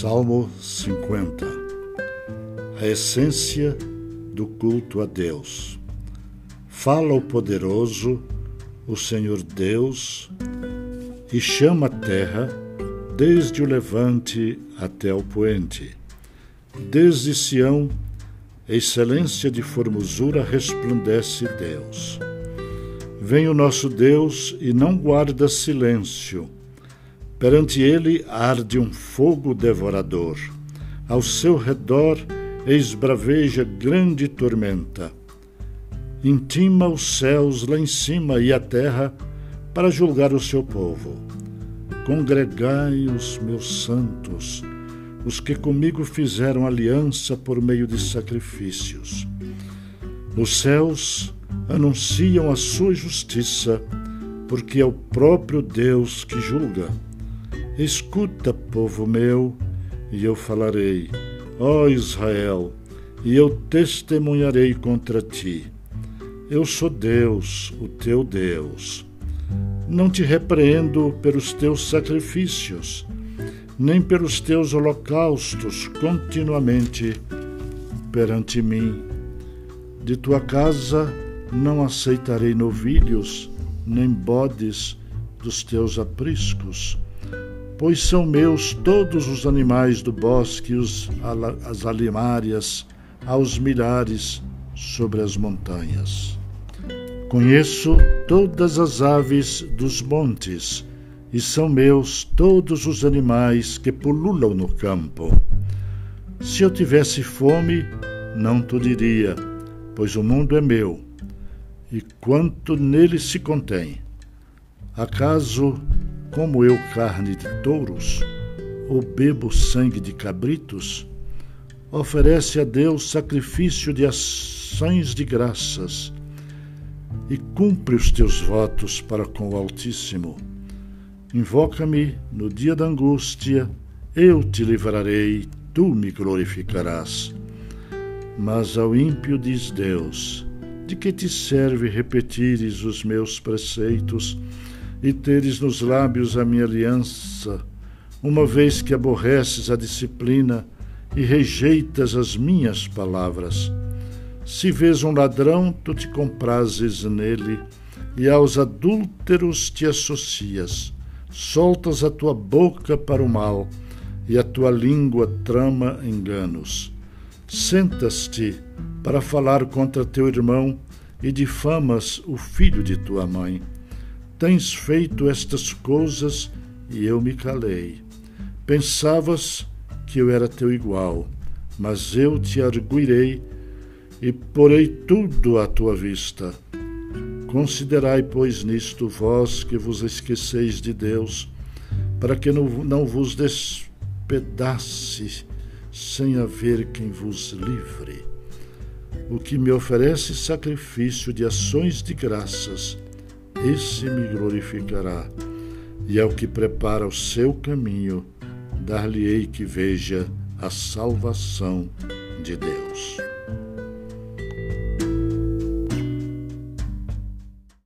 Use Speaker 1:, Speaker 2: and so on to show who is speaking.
Speaker 1: Salmo 50 A essência do culto a Deus. Fala o poderoso, o Senhor Deus, e chama a terra desde o levante até o poente. Desde Sião, excelência de formosura resplandece Deus. Vem o nosso Deus e não guarda silêncio Perante ele arde um fogo devorador. Ao seu redor esbraveja grande tormenta. Intima os céus lá em cima e a terra para julgar o seu povo. Congregai os meus santos, os que comigo fizeram aliança por meio de sacrifícios. Os céus anunciam a sua justiça, porque é o próprio Deus que julga. Escuta, povo meu, e eu falarei, ó Israel, e eu testemunharei contra ti. Eu sou Deus, o teu Deus. Não te repreendo pelos teus sacrifícios, nem pelos teus holocaustos continuamente perante mim. De tua casa não aceitarei novilhos, nem bodes dos teus apriscos pois são meus todos os animais do bosque, os, as alimárias, aos milhares sobre as montanhas. Conheço todas as aves dos montes, e são meus todos os animais que pululam no campo. Se eu tivesse fome, não te diria, pois o mundo é meu, e quanto nele se contém. Acaso como eu carne de touros, ou bebo sangue de cabritos, oferece a Deus sacrifício de ações de graças e cumpre os teus votos para com o Altíssimo. Invoca-me no dia da angústia, eu te livrarei, tu me glorificarás. Mas ao ímpio diz Deus: De que te serve repetires os meus preceitos? E teres nos lábios a minha aliança, uma vez que aborreces a disciplina e rejeitas as minhas palavras. Se vês um ladrão, tu te comprases nele, e aos adúlteros te associas. Soltas a tua boca para o mal, e a tua língua trama enganos. Sentas-te para falar contra teu irmão e difamas o filho de tua mãe Tens feito estas coisas e eu me calei. Pensavas que eu era teu igual, mas eu te arguirei e porei tudo à tua vista. Considerai, pois, nisto vós que vos esqueceis de Deus, para que não, não vos despedace sem haver quem vos livre. O que me oferece sacrifício de ações de graças, esse me glorificará. E ao que prepara o seu caminho, dar-lhe-ei que veja a salvação de Deus.